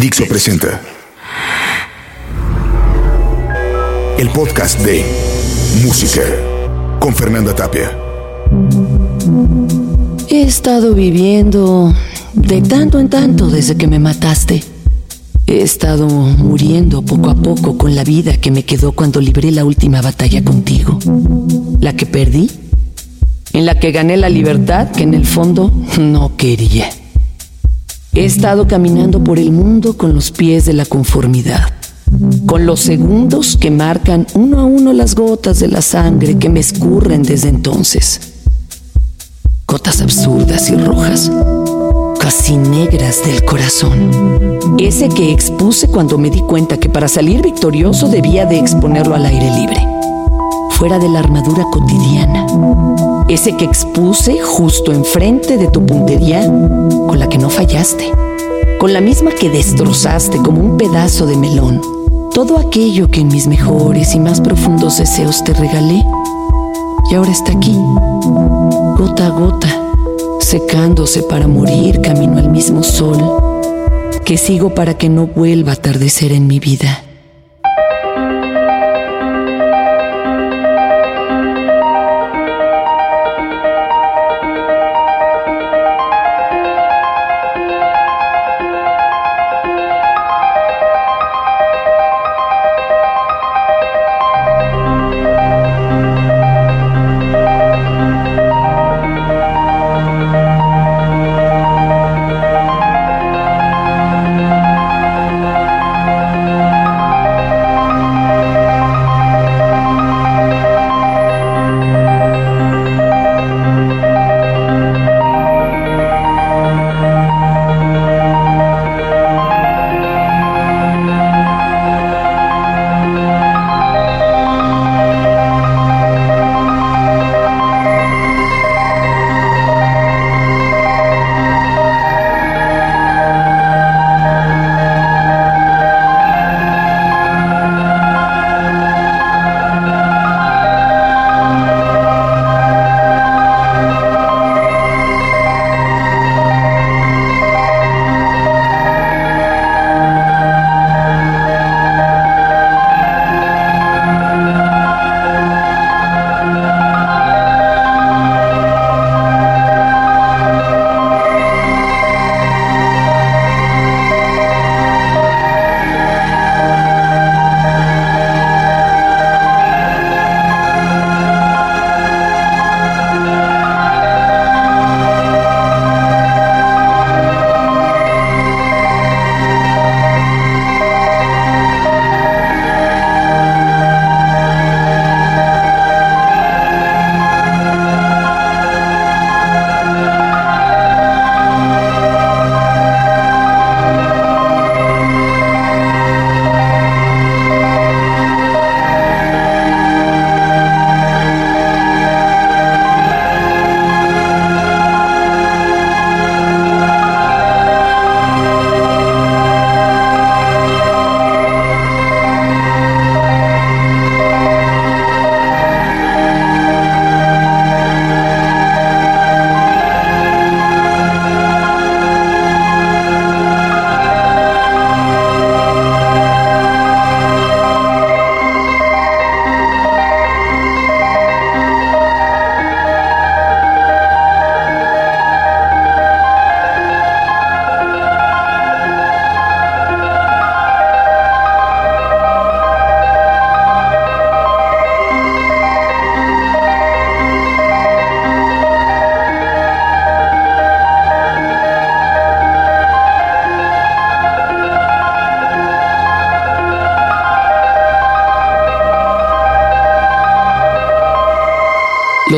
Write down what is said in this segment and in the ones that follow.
Dixo presenta el podcast de Música con Fernanda Tapia. He estado viviendo de tanto en tanto desde que me mataste. He estado muriendo poco a poco con la vida que me quedó cuando libré la última batalla contigo. La que perdí, en la que gané la libertad que en el fondo no quería. He estado caminando por el mundo con los pies de la conformidad, con los segundos que marcan uno a uno las gotas de la sangre que me escurren desde entonces. Gotas absurdas y rojas, casi negras del corazón. Ese que expuse cuando me di cuenta que para salir victorioso debía de exponerlo al aire libre, fuera de la armadura cotidiana ese que expuse justo enfrente de tu puntería, con la que no fallaste, con la misma que destrozaste como un pedazo de melón, todo aquello que en mis mejores y más profundos deseos te regalé, y ahora está aquí, gota a gota, secándose para morir camino al mismo sol, que sigo para que no vuelva a atardecer en mi vida.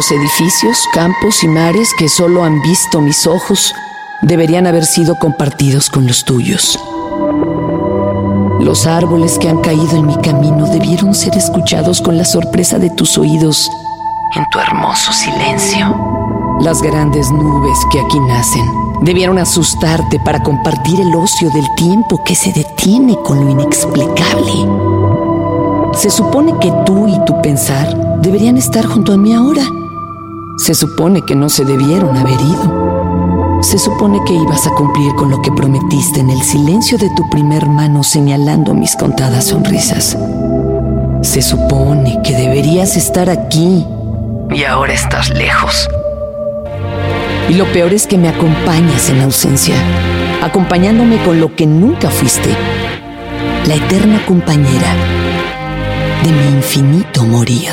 Los edificios, campos y mares que solo han visto mis ojos deberían haber sido compartidos con los tuyos. Los árboles que han caído en mi camino debieron ser escuchados con la sorpresa de tus oídos en tu hermoso silencio. Las grandes nubes que aquí nacen debieron asustarte para compartir el ocio del tiempo que se detiene con lo inexplicable. Se supone que tú y tu pensar deberían estar junto a mí ahora se supone que no se debieron haber ido. Se supone que ibas a cumplir con lo que prometiste en el silencio de tu primer mano señalando mis contadas sonrisas. Se supone que deberías estar aquí y ahora estás lejos. Y lo peor es que me acompañas en ausencia, acompañándome con lo que nunca fuiste, la eterna compañera de mi infinito morir.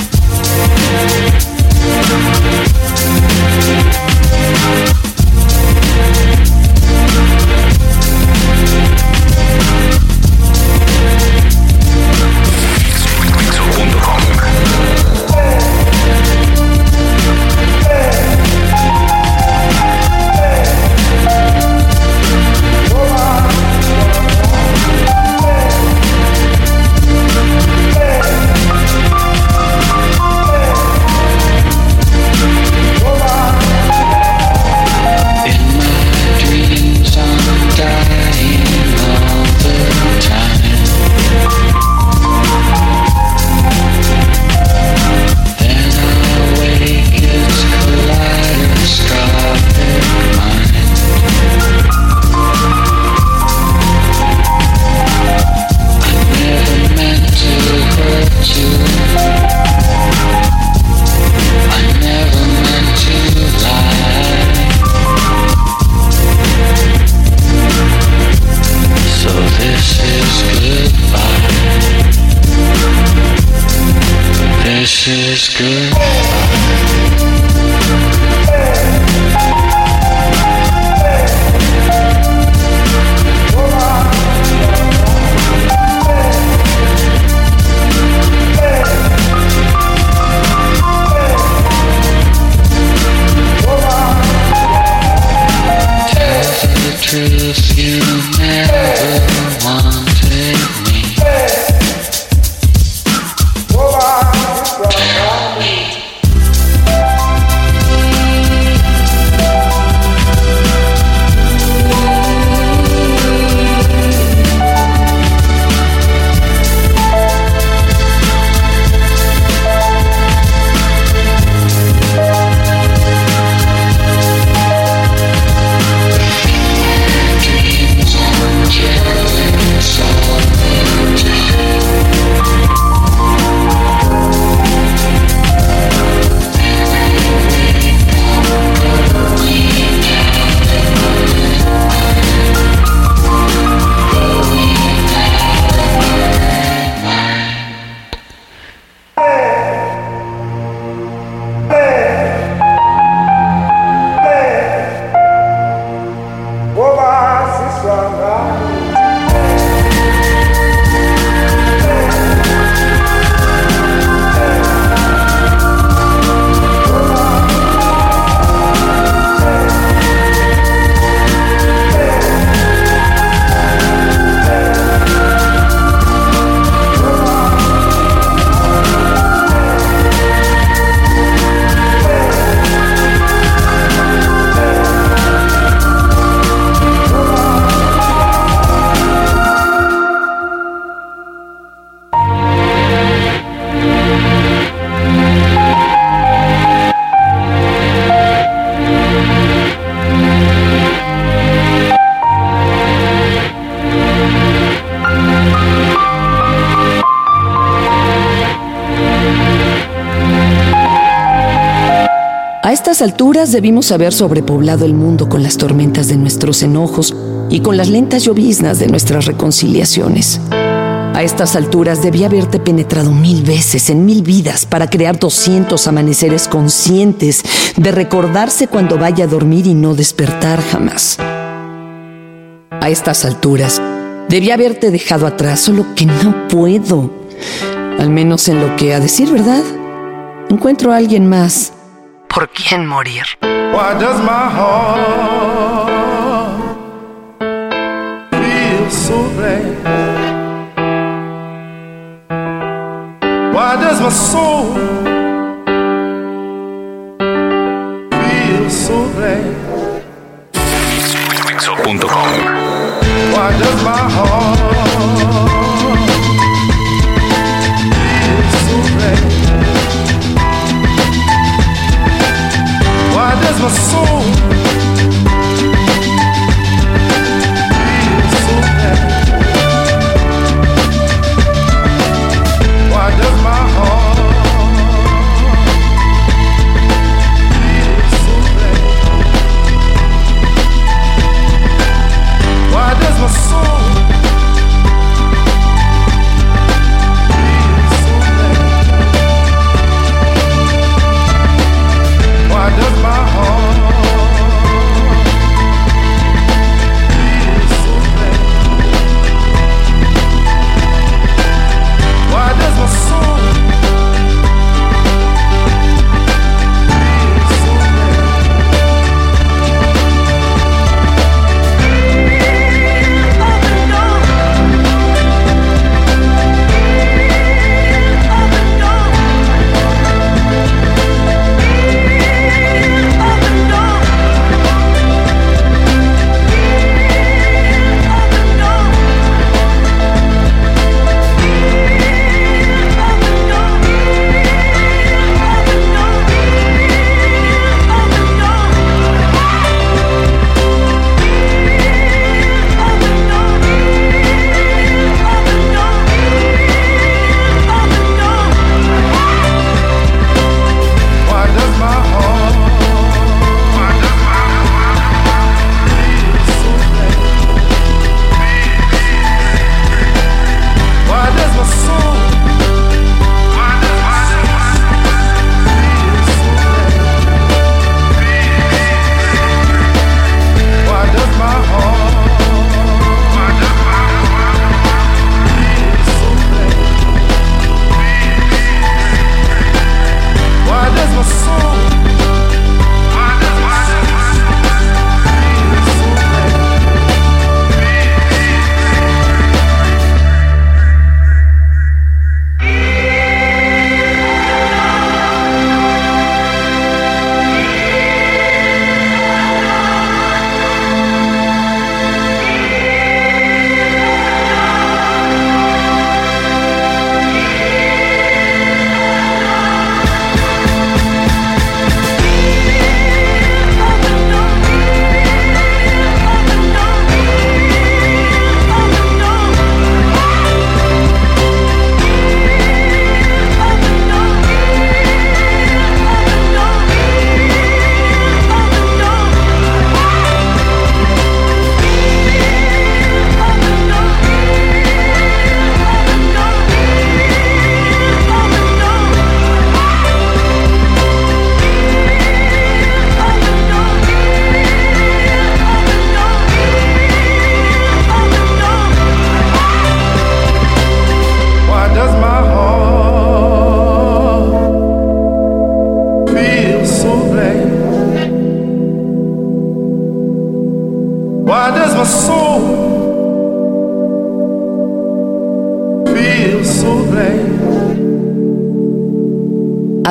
alturas debimos haber sobrepoblado el mundo con las tormentas de nuestros enojos y con las lentas lloviznas de nuestras reconciliaciones. A estas alturas debí haberte penetrado mil veces en mil vidas para crear 200 amaneceres conscientes de recordarse cuando vaya a dormir y no despertar jamás. A estas alturas debí haberte dejado atrás, solo que no puedo. Al menos en lo que a decir verdad, encuentro a alguien más por quién morir. Why does my heart feel so bad? Why does my soul feel so bad? Why does my heart my soul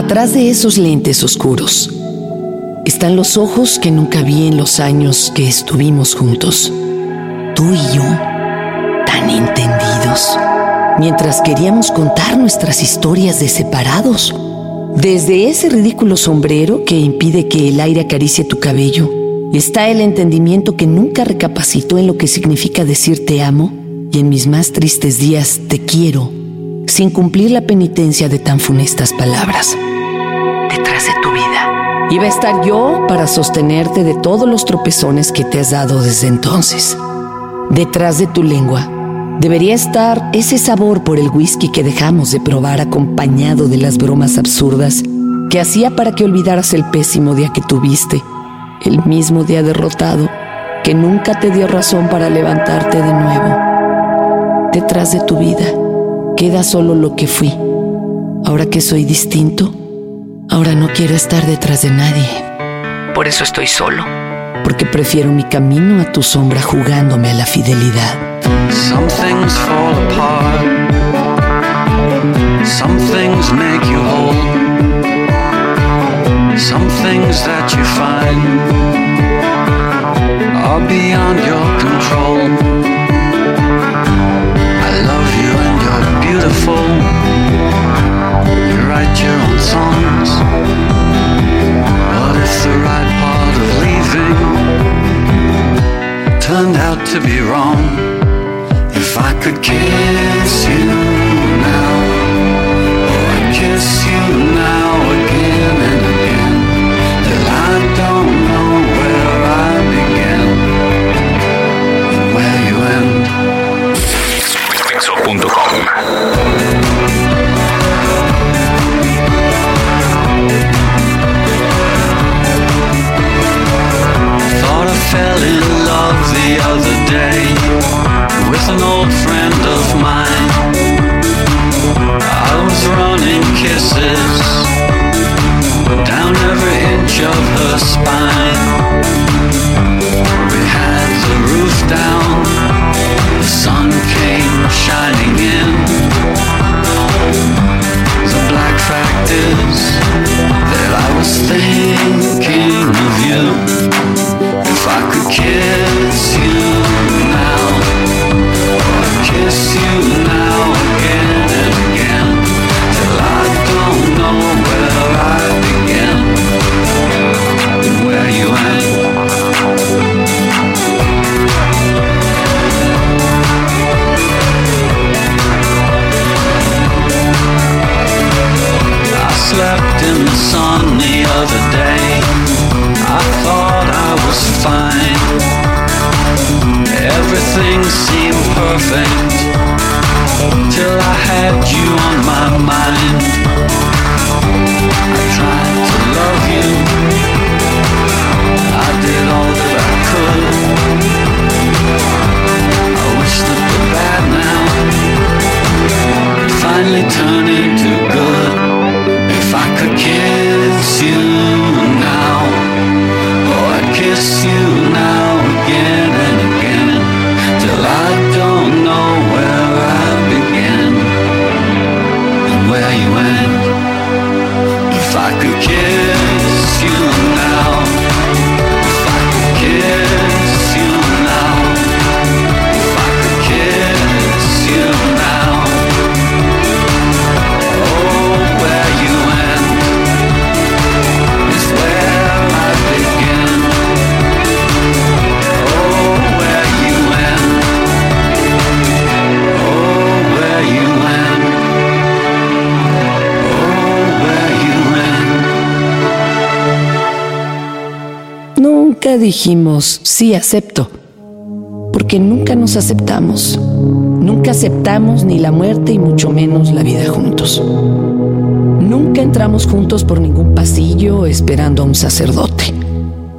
Atrás de esos lentes oscuros están los ojos que nunca vi en los años que estuvimos juntos. Tú y yo, tan entendidos, mientras queríamos contar nuestras historias de separados. Desde ese ridículo sombrero que impide que el aire acaricie tu cabello, está el entendimiento que nunca recapacitó en lo que significa decir te amo y en mis más tristes días te quiero, sin cumplir la penitencia de tan funestas palabras. Detrás de tu vida. Iba a estar yo para sostenerte de todos los tropezones que te has dado desde entonces. Detrás de tu lengua debería estar ese sabor por el whisky que dejamos de probar acompañado de las bromas absurdas que hacía para que olvidaras el pésimo día que tuviste, el mismo día derrotado que nunca te dio razón para levantarte de nuevo. Detrás de tu vida queda solo lo que fui. Ahora que soy distinto, ahora no quiero estar detrás de nadie. Por eso estoy solo, porque prefiero mi camino a tu sombra jugándome a la fidelidad. Some things fall apart. Some things make you whole. Some things that you find are beyond your to be wrong? If I could kiss you dijimos, sí acepto, porque nunca nos aceptamos. Nunca aceptamos ni la muerte y mucho menos la vida juntos. Nunca entramos juntos por ningún pasillo esperando a un sacerdote.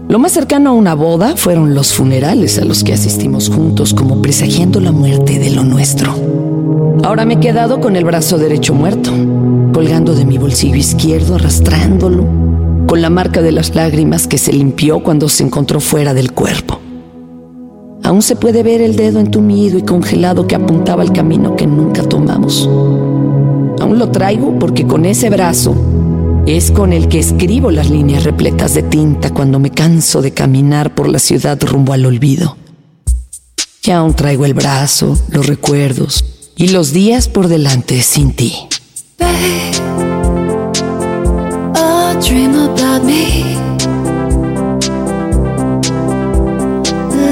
Lo más cercano a una boda fueron los funerales a los que asistimos juntos como presagiando la muerte de lo nuestro. Ahora me he quedado con el brazo derecho muerto, colgando de mi bolsillo izquierdo, arrastrándolo, con la marca de las lágrimas que se limpió cuando se encontró fuera del cuerpo. Aún se puede ver el dedo entumido y congelado que apuntaba al camino que nunca tomamos. Aún lo traigo porque con ese brazo es con el que escribo las líneas repletas de tinta cuando me canso de caminar por la ciudad rumbo al olvido. Y aún traigo el brazo, los recuerdos y los días por delante sin ti. Dream about me.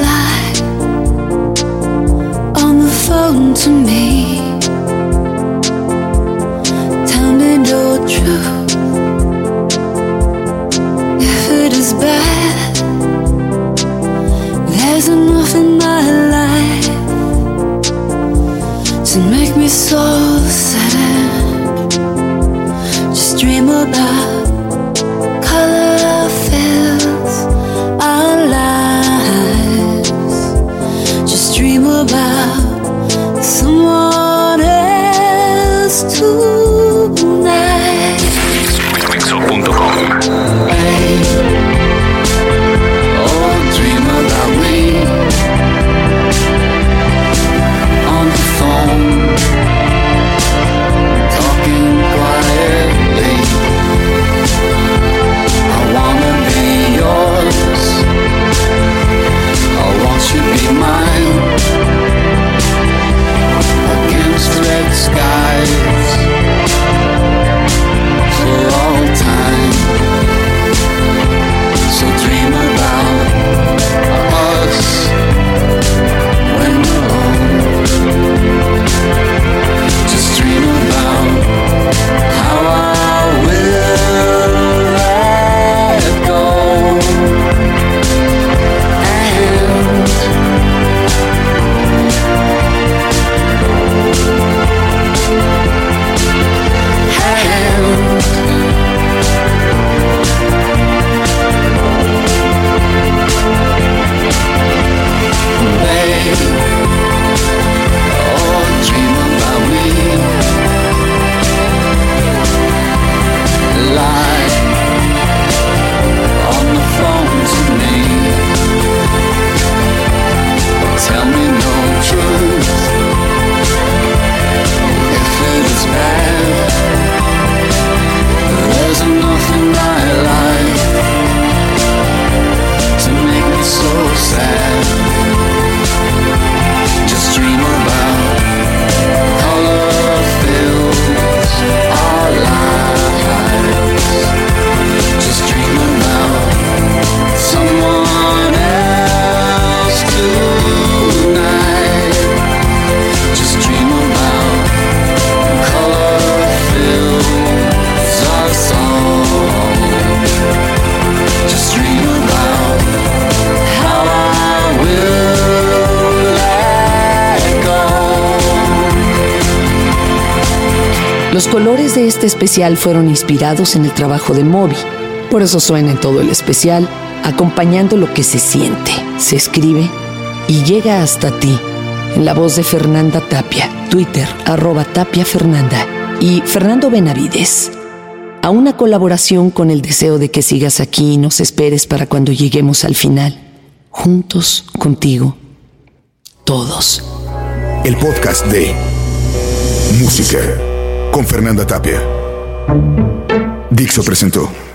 Lie on the phone to me. Este especial fueron inspirados en el trabajo de Moby. Por eso suena en todo el especial, acompañando lo que se siente, se escribe y llega hasta ti. La voz de Fernanda Tapia, Twitter, arroba Tapia Fernanda y Fernando Benavides. A una colaboración con el deseo de que sigas aquí y nos esperes para cuando lleguemos al final. Juntos, contigo, todos. El podcast de Música con Fernanda Tapia. Dixo presentó.